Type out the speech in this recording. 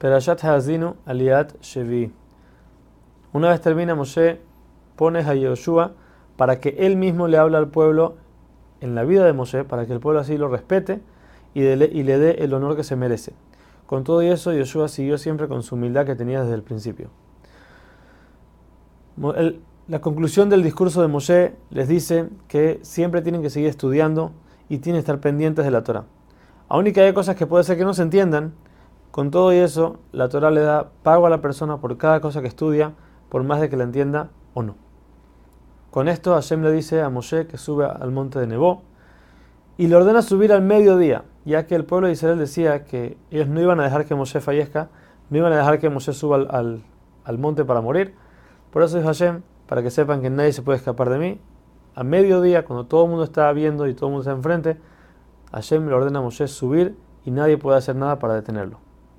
Perashat Hazinu Aliat Shevi. Una vez termina, Moshe pone a Yoshua para que él mismo le hable al pueblo en la vida de Moshe, para que el pueblo así lo respete y, le dé el honor que se merece. Con todo eso, Yoshua siguió siempre con su humildad que tenía desde el principio. la conclusión del discurso de Moshe les dice que siempre tienen que seguir estudiando y tienen que estar pendientes de la Torah. Aún y que hay cosas que puede ser que no se entiendan, con todo eso, la Torah le da pago a la persona por cada cosa que estudia, por más de que la entienda o no. Con esto, Hashem le dice a Moshe que sube al monte de Nebo y le ordena subir al mediodía, ya que el pueblo de Israel decía que ellos no iban a dejar que Moshe fallezca, no iban a dejar que Moshe suba al, al monte para morir. Por eso dijo Hashem, para que sepan que nadie se puede escapar de mí, a mediodía, cuando todo el mundo está viendo y todo el mundo está enfrente, Hashem le ordena a Moshe subir y nadie puede hacer nada para detenerlo.